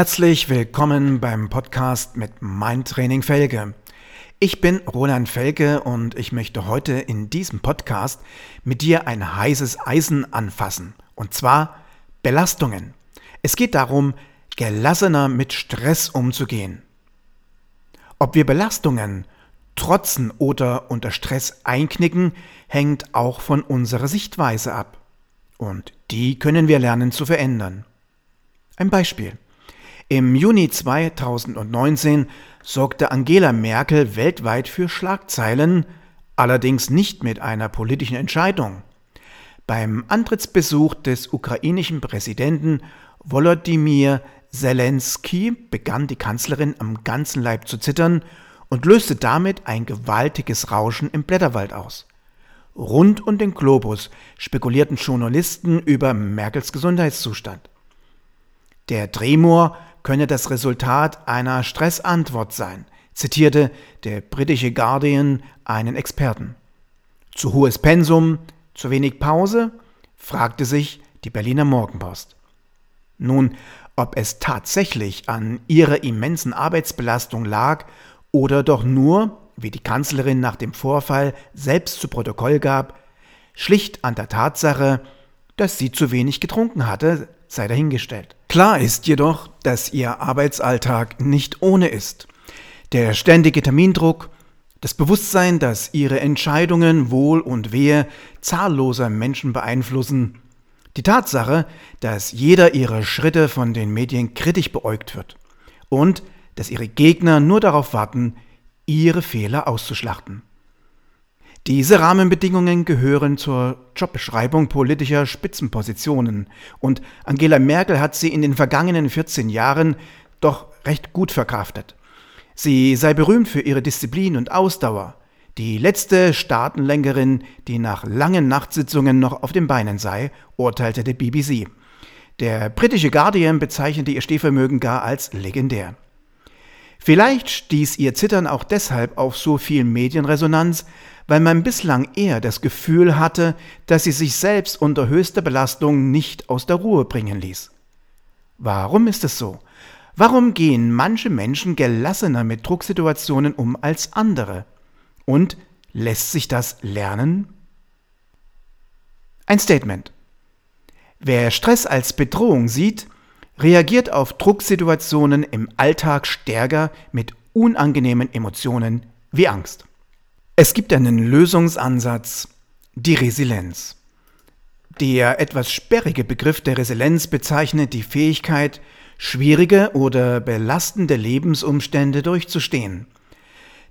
Herzlich willkommen beim Podcast mit Mein Training Felge. Ich bin Roland Felge und ich möchte heute in diesem Podcast mit dir ein heißes Eisen anfassen. Und zwar Belastungen. Es geht darum, gelassener mit Stress umzugehen. Ob wir Belastungen trotzen oder unter Stress einknicken, hängt auch von unserer Sichtweise ab. Und die können wir lernen zu verändern. Ein Beispiel. Im Juni 2019 sorgte Angela Merkel weltweit für Schlagzeilen, allerdings nicht mit einer politischen Entscheidung. Beim Antrittsbesuch des ukrainischen Präsidenten Volodymyr Zelensky begann die Kanzlerin am ganzen Leib zu zittern und löste damit ein gewaltiges Rauschen im Blätterwald aus. Rund um den Globus spekulierten Journalisten über Merkels Gesundheitszustand. Der Tremor könne das Resultat einer Stressantwort sein, zitierte der britische Guardian einen Experten. Zu hohes Pensum, zu wenig Pause? fragte sich die Berliner Morgenpost. Nun, ob es tatsächlich an ihrer immensen Arbeitsbelastung lag oder doch nur, wie die Kanzlerin nach dem Vorfall selbst zu Protokoll gab, schlicht an der Tatsache, dass sie zu wenig getrunken hatte, sei dahingestellt. Klar ist jedoch, dass ihr Arbeitsalltag nicht ohne ist. Der ständige Termindruck, das Bewusstsein, dass ihre Entscheidungen Wohl und Wehe zahlloser Menschen beeinflussen, die Tatsache, dass jeder ihrer Schritte von den Medien kritisch beäugt wird und dass ihre Gegner nur darauf warten, ihre Fehler auszuschlachten. Diese Rahmenbedingungen gehören zur Jobbeschreibung politischer Spitzenpositionen und Angela Merkel hat sie in den vergangenen 14 Jahren doch recht gut verkraftet. Sie sei berühmt für ihre Disziplin und Ausdauer, die letzte Staatenlenkerin, die nach langen Nachtsitzungen noch auf den Beinen sei, urteilte der BBC. Der britische Guardian bezeichnete ihr Stehvermögen gar als legendär. Vielleicht stieß ihr Zittern auch deshalb auf so viel Medienresonanz, weil man bislang eher das Gefühl hatte, dass sie sich selbst unter höchster Belastung nicht aus der Ruhe bringen ließ. Warum ist es so? Warum gehen manche Menschen gelassener mit Drucksituationen um als andere? Und lässt sich das lernen? Ein Statement. Wer Stress als Bedrohung sieht, reagiert auf Drucksituationen im Alltag stärker mit unangenehmen Emotionen wie Angst. Es gibt einen Lösungsansatz, die Resilienz. Der etwas sperrige Begriff der Resilienz bezeichnet die Fähigkeit, schwierige oder belastende Lebensumstände durchzustehen.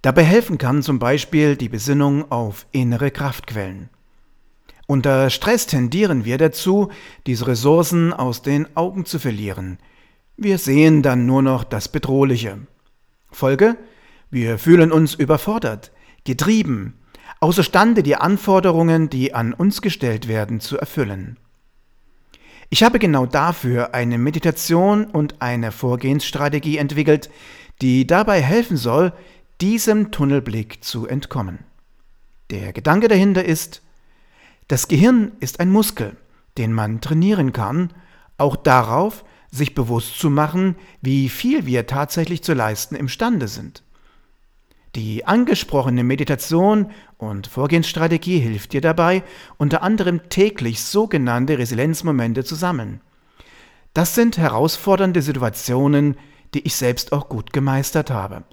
Dabei helfen kann zum Beispiel die Besinnung auf innere Kraftquellen. Unter Stress tendieren wir dazu, diese Ressourcen aus den Augen zu verlieren. Wir sehen dann nur noch das Bedrohliche. Folge? Wir fühlen uns überfordert, getrieben, außerstande die Anforderungen, die an uns gestellt werden, zu erfüllen. Ich habe genau dafür eine Meditation und eine Vorgehensstrategie entwickelt, die dabei helfen soll, diesem Tunnelblick zu entkommen. Der Gedanke dahinter ist, das Gehirn ist ein Muskel, den man trainieren kann, auch darauf, sich bewusst zu machen, wie viel wir tatsächlich zu leisten imstande sind. Die angesprochene Meditation und Vorgehensstrategie hilft dir dabei, unter anderem täglich sogenannte Resilienzmomente zu sammeln. Das sind herausfordernde Situationen, die ich selbst auch gut gemeistert habe.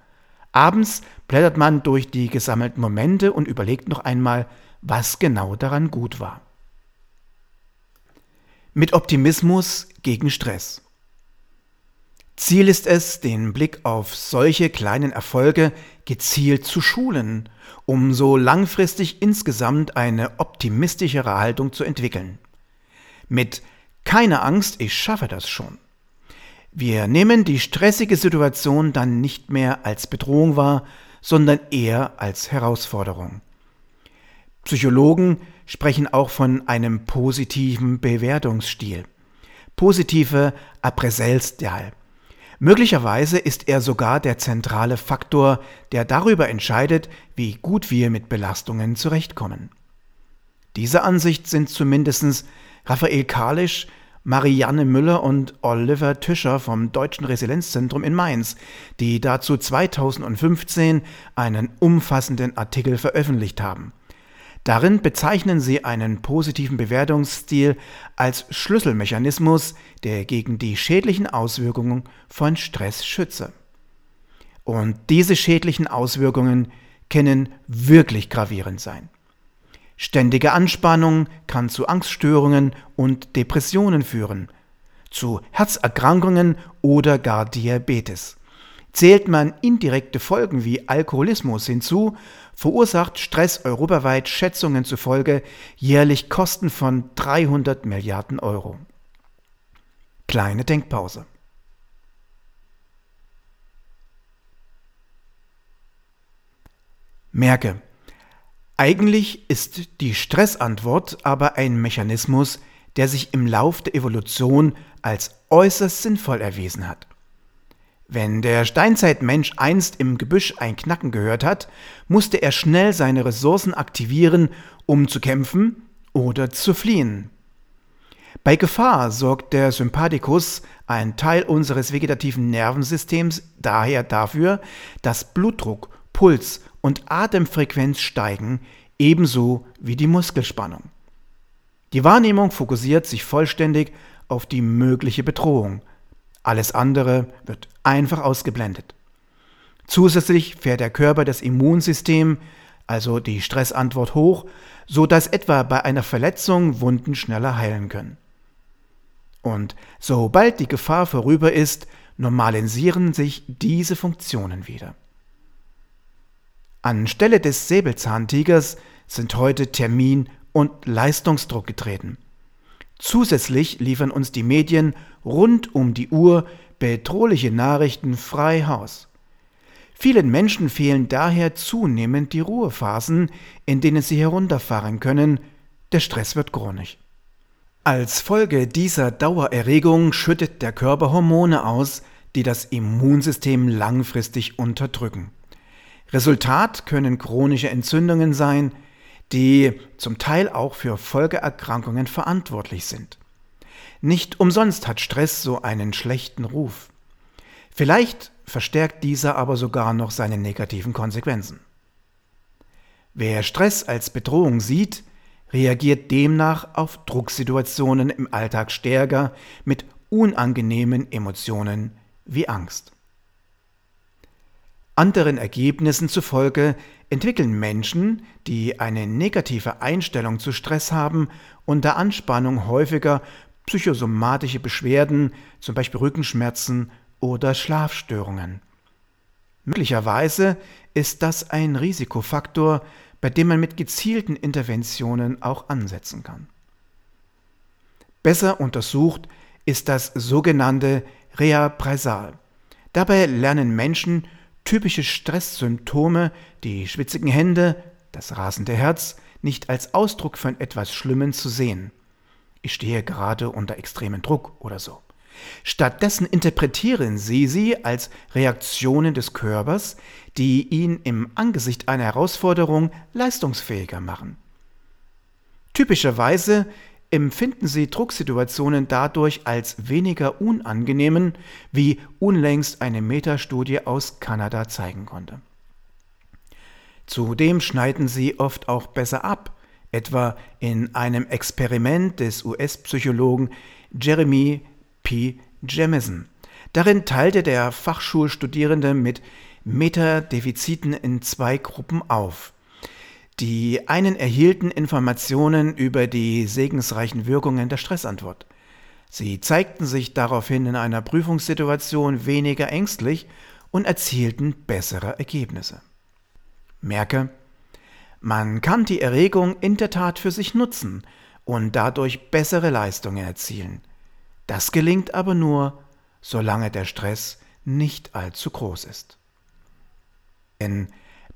Abends blättert man durch die gesammelten Momente und überlegt noch einmal, was genau daran gut war. Mit Optimismus gegen Stress. Ziel ist es, den Blick auf solche kleinen Erfolge gezielt zu schulen, um so langfristig insgesamt eine optimistischere Haltung zu entwickeln. Mit keine Angst, ich schaffe das schon. Wir nehmen die stressige Situation dann nicht mehr als Bedrohung wahr, sondern eher als Herausforderung. Psychologen sprechen auch von einem positiven Bewertungsstil. Positive Appraisal-Style. Möglicherweise ist er sogar der zentrale Faktor, der darüber entscheidet, wie gut wir mit Belastungen zurechtkommen. Diese Ansicht sind zumindest Raphael Kalisch Marianne Müller und Oliver Tischer vom Deutschen Resilienzzentrum in Mainz, die dazu 2015 einen umfassenden Artikel veröffentlicht haben. Darin bezeichnen sie einen positiven Bewertungsstil als Schlüsselmechanismus, der gegen die schädlichen Auswirkungen von Stress schütze. Und diese schädlichen Auswirkungen können wirklich gravierend sein. Ständige Anspannung kann zu Angststörungen und Depressionen führen, zu Herzerkrankungen oder gar Diabetes. Zählt man indirekte Folgen wie Alkoholismus hinzu, verursacht Stress europaweit Schätzungen zufolge jährlich Kosten von 300 Milliarden Euro. Kleine Denkpause. Merke, eigentlich ist die Stressantwort aber ein Mechanismus, der sich im Lauf der Evolution als äußerst sinnvoll erwiesen hat. Wenn der Steinzeitmensch einst im Gebüsch ein Knacken gehört hat, musste er schnell seine Ressourcen aktivieren, um zu kämpfen oder zu fliehen. Bei Gefahr sorgt der Sympathikus, ein Teil unseres vegetativen Nervensystems, daher dafür, dass Blutdruck, Puls und Atemfrequenz steigen, ebenso wie die Muskelspannung. Die Wahrnehmung fokussiert sich vollständig auf die mögliche Bedrohung, alles andere wird einfach ausgeblendet. Zusätzlich fährt der Körper das Immunsystem, also die Stressantwort hoch, so dass etwa bei einer Verletzung Wunden schneller heilen können. Und sobald die Gefahr vorüber ist, normalisieren sich diese Funktionen wieder. Anstelle des Säbelzahntigers sind heute Termin und Leistungsdruck getreten. Zusätzlich liefern uns die Medien rund um die Uhr bedrohliche Nachrichten frei Haus. Vielen Menschen fehlen daher zunehmend die Ruhephasen, in denen sie herunterfahren können, der Stress wird chronisch. Als Folge dieser Dauererregung schüttet der Körper Hormone aus, die das Immunsystem langfristig unterdrücken. Resultat können chronische Entzündungen sein, die zum Teil auch für Folgeerkrankungen verantwortlich sind. Nicht umsonst hat Stress so einen schlechten Ruf. Vielleicht verstärkt dieser aber sogar noch seine negativen Konsequenzen. Wer Stress als Bedrohung sieht, reagiert demnach auf Drucksituationen im Alltag stärker mit unangenehmen Emotionen wie Angst. Anderen Ergebnissen zufolge entwickeln Menschen, die eine negative Einstellung zu Stress haben, unter Anspannung häufiger psychosomatische Beschwerden, zum Beispiel Rückenschmerzen oder Schlafstörungen. Möglicherweise ist das ein Risikofaktor, bei dem man mit gezielten Interventionen auch ansetzen kann. Besser untersucht ist das sogenannte Reappraisal. Dabei lernen Menschen typische Stresssymptome, die schwitzigen Hände, das rasende Herz, nicht als Ausdruck von etwas Schlimmem zu sehen. Ich stehe gerade unter extremem Druck oder so. Stattdessen interpretieren sie sie als Reaktionen des Körpers, die ihn im Angesicht einer Herausforderung leistungsfähiger machen. Typischerweise empfinden sie Drucksituationen dadurch als weniger unangenehmen, wie unlängst eine Metastudie aus Kanada zeigen konnte. Zudem schneiden sie oft auch besser ab, etwa in einem Experiment des US-Psychologen Jeremy P. Jamison. Darin teilte der Fachschulstudierende mit Metadefiziten in zwei Gruppen auf. Die einen erhielten Informationen über die segensreichen Wirkungen der Stressantwort. Sie zeigten sich daraufhin in einer Prüfungssituation weniger ängstlich und erzielten bessere Ergebnisse. Merke, man kann die Erregung in der Tat für sich nutzen und dadurch bessere Leistungen erzielen. Das gelingt aber nur, solange der Stress nicht allzu groß ist. Denn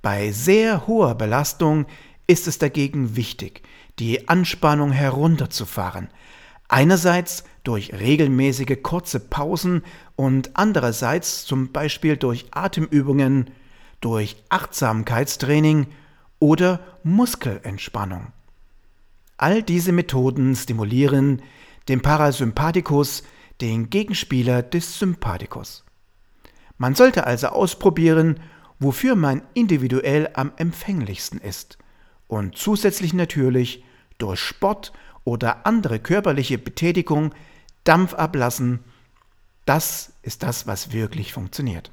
bei sehr hoher Belastung ist es dagegen wichtig, die Anspannung herunterzufahren. Einerseits durch regelmäßige kurze Pausen und andererseits zum Beispiel durch Atemübungen, durch Achtsamkeitstraining oder Muskelentspannung. All diese Methoden stimulieren dem Parasympathikus, den Gegenspieler des Sympathikus. Man sollte also ausprobieren, wofür man individuell am empfänglichsten ist und zusätzlich natürlich durch Sport oder andere körperliche Betätigung Dampf ablassen. Das ist das, was wirklich funktioniert.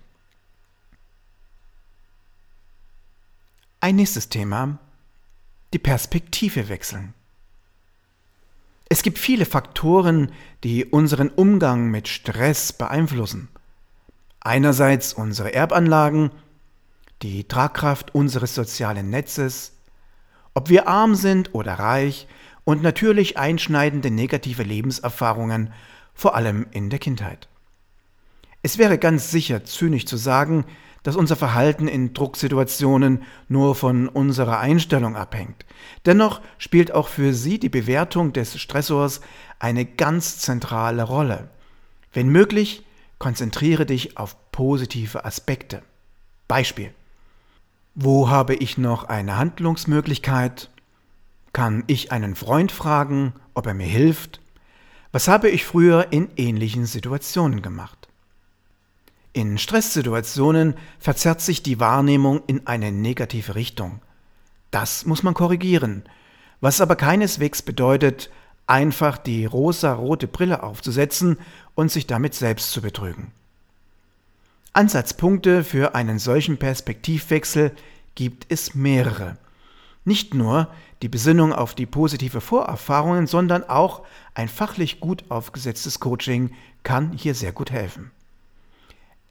Ein nächstes Thema, die Perspektive wechseln. Es gibt viele Faktoren, die unseren Umgang mit Stress beeinflussen. Einerseits unsere Erbanlagen, die Tragkraft unseres sozialen Netzes, ob wir arm sind oder reich und natürlich einschneidende negative Lebenserfahrungen, vor allem in der Kindheit. Es wäre ganz sicher zynisch zu sagen, dass unser Verhalten in Drucksituationen nur von unserer Einstellung abhängt. Dennoch spielt auch für sie die Bewertung des Stressors eine ganz zentrale Rolle. Wenn möglich, konzentriere dich auf positive Aspekte. Beispiel. Wo habe ich noch eine Handlungsmöglichkeit? Kann ich einen Freund fragen, ob er mir hilft? Was habe ich früher in ähnlichen Situationen gemacht? In Stresssituationen verzerrt sich die Wahrnehmung in eine negative Richtung. Das muss man korrigieren, was aber keineswegs bedeutet, einfach die rosa-rote Brille aufzusetzen und sich damit selbst zu betrügen. Ansatzpunkte für einen solchen Perspektivwechsel gibt es mehrere. Nicht nur die Besinnung auf die positive Vorerfahrungen, sondern auch ein fachlich gut aufgesetztes Coaching kann hier sehr gut helfen.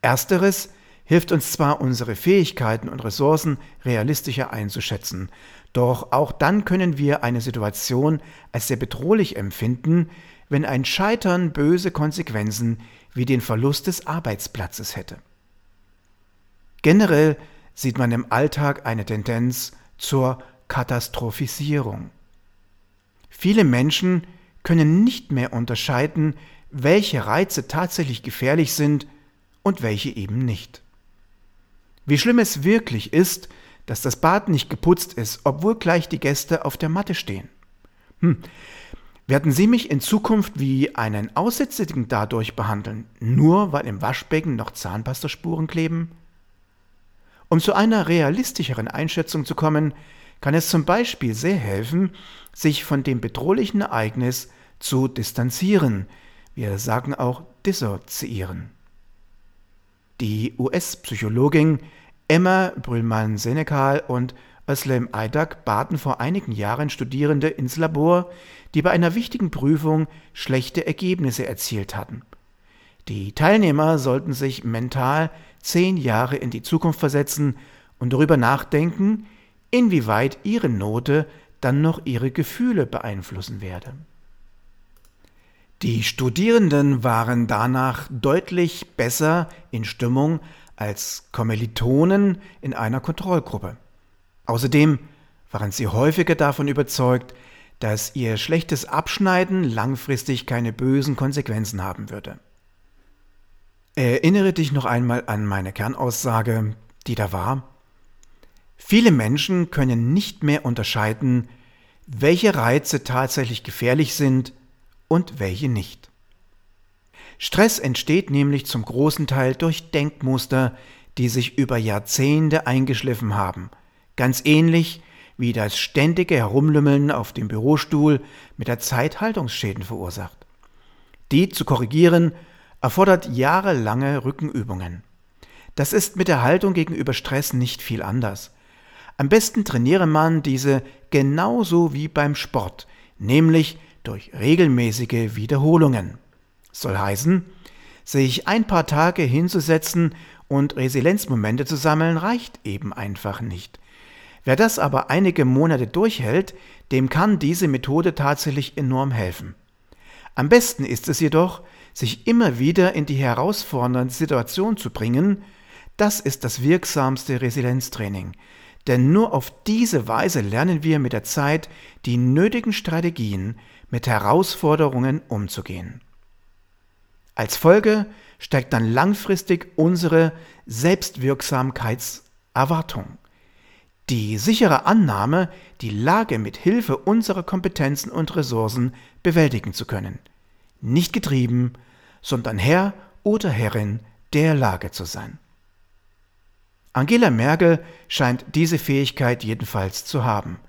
Ersteres hilft uns zwar, unsere Fähigkeiten und Ressourcen realistischer einzuschätzen, doch auch dann können wir eine Situation als sehr bedrohlich empfinden, wenn ein Scheitern böse Konsequenzen wie den Verlust des Arbeitsplatzes hätte. Generell sieht man im Alltag eine Tendenz zur Katastrophisierung. Viele Menschen können nicht mehr unterscheiden, welche Reize tatsächlich gefährlich sind und welche eben nicht. Wie schlimm es wirklich ist, dass das Bad nicht geputzt ist, obwohl gleich die Gäste auf der Matte stehen. Hm. Werden Sie mich in Zukunft wie einen Aussätzigen dadurch behandeln, nur weil im Waschbecken noch Zahnpastaspuren kleben? Um zu einer realistischeren Einschätzung zu kommen, kann es zum Beispiel sehr helfen, sich von dem bedrohlichen Ereignis zu distanzieren. Wir sagen auch dissoziieren. Die US-Psychologin Emma Brühlmann-Senekal und Özlem Aydak baten vor einigen Jahren Studierende ins Labor, die bei einer wichtigen Prüfung schlechte Ergebnisse erzielt hatten. Die Teilnehmer sollten sich mental zehn Jahre in die Zukunft versetzen und darüber nachdenken, inwieweit ihre Note dann noch ihre Gefühle beeinflussen werde. Die Studierenden waren danach deutlich besser in Stimmung als Kommilitonen in einer Kontrollgruppe. Außerdem waren sie häufiger davon überzeugt, dass ihr schlechtes Abschneiden langfristig keine bösen Konsequenzen haben würde. Erinnere dich noch einmal an meine Kernaussage, die da war. Viele Menschen können nicht mehr unterscheiden, welche Reize tatsächlich gefährlich sind und welche nicht. Stress entsteht nämlich zum großen Teil durch Denkmuster, die sich über Jahrzehnte eingeschliffen haben, ganz ähnlich wie das ständige Herumlümmeln auf dem Bürostuhl mit der Zeit Haltungsschäden verursacht. Die zu korrigieren erfordert jahrelange Rückenübungen. Das ist mit der Haltung gegenüber Stress nicht viel anders. Am besten trainiere man diese genauso wie beim Sport, nämlich durch regelmäßige Wiederholungen. Soll heißen, sich ein paar Tage hinzusetzen und Resilienzmomente zu sammeln, reicht eben einfach nicht. Wer das aber einige Monate durchhält, dem kann diese Methode tatsächlich enorm helfen. Am besten ist es jedoch, sich immer wieder in die herausfordernde Situation zu bringen, das ist das wirksamste Resilienztraining. Denn nur auf diese Weise lernen wir mit der Zeit die nötigen Strategien, mit Herausforderungen umzugehen. Als Folge steigt dann langfristig unsere Selbstwirksamkeitserwartung. Die sichere Annahme, die Lage mit Hilfe unserer Kompetenzen und Ressourcen bewältigen zu können – nicht getrieben, sondern Herr oder Herrin der Lage zu sein. Angela Merkel scheint diese Fähigkeit jedenfalls zu haben.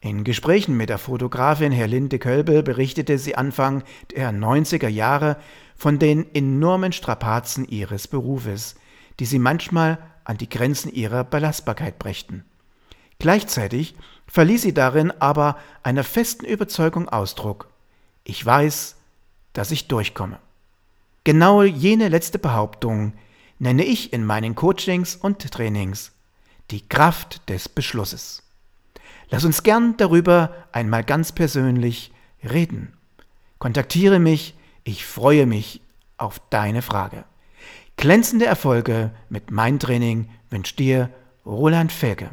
In Gesprächen mit der Fotografin Herlinde Kölbel berichtete sie Anfang der 90er Jahre von den enormen Strapazen ihres Berufes, die sie manchmal an die Grenzen ihrer Belastbarkeit brächten. Gleichzeitig verließ sie darin aber einer festen Überzeugung Ausdruck. Ich weiß, dass ich durchkomme. Genau jene letzte Behauptung nenne ich in meinen Coachings und Trainings die Kraft des Beschlusses. Lass uns gern darüber einmal ganz persönlich reden. Kontaktiere mich, ich freue mich auf deine Frage. Glänzende Erfolge mit Mein Training wünscht dir Roland Felge.